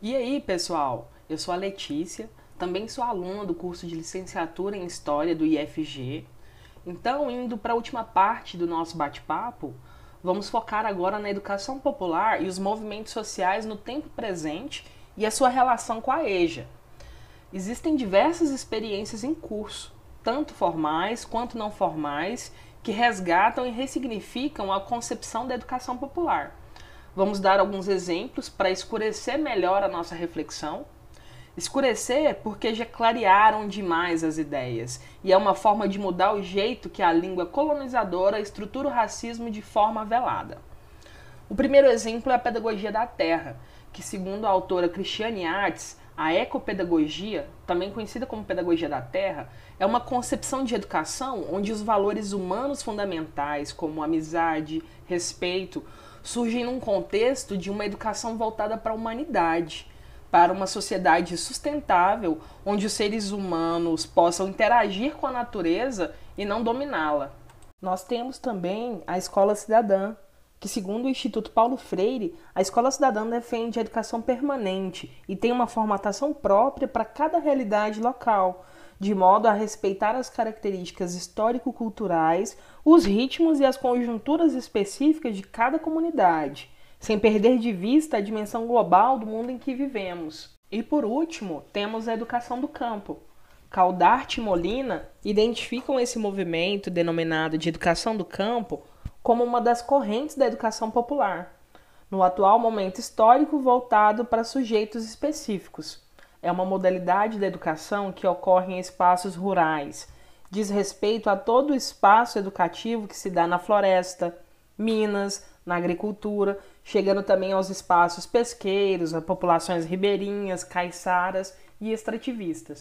E aí, pessoal? Eu sou a Letícia, também sou aluna do curso de licenciatura em História do IFG. Então, indo para a última parte do nosso bate-papo, vamos focar agora na educação popular e os movimentos sociais no tempo presente e a sua relação com a EJA. Existem diversas experiências em curso, tanto formais quanto não formais, que resgatam e ressignificam a concepção da educação popular. Vamos dar alguns exemplos para escurecer melhor a nossa reflexão. Escurecer porque já clarearam demais as ideias e é uma forma de mudar o jeito que a língua colonizadora estrutura o racismo de forma velada. O primeiro exemplo é a pedagogia da terra, que, segundo a autora Cristiane Artes, a ecopedagogia, também conhecida como pedagogia da terra, é uma concepção de educação onde os valores humanos fundamentais, como amizade, respeito, surgem num contexto de uma educação voltada para a humanidade, para uma sociedade sustentável, onde os seres humanos possam interagir com a natureza e não dominá-la. Nós temos também a escola cidadã, que, segundo o Instituto Paulo Freire, a escola cidadã defende a educação permanente e tem uma formatação própria para cada realidade local, de modo a respeitar as características histórico-culturais, os ritmos e as conjunturas específicas de cada comunidade, sem perder de vista a dimensão global do mundo em que vivemos. E por último, temos a educação do campo. Caldarte e Molina identificam esse movimento denominado de educação do campo como uma das correntes da educação popular, no atual momento histórico voltado para sujeitos específicos. É uma modalidade da educação que ocorre em espaços rurais, diz respeito a todo o espaço educativo que se dá na floresta, minas, na agricultura, chegando também aos espaços pesqueiros, a populações ribeirinhas, caiçaras e extrativistas.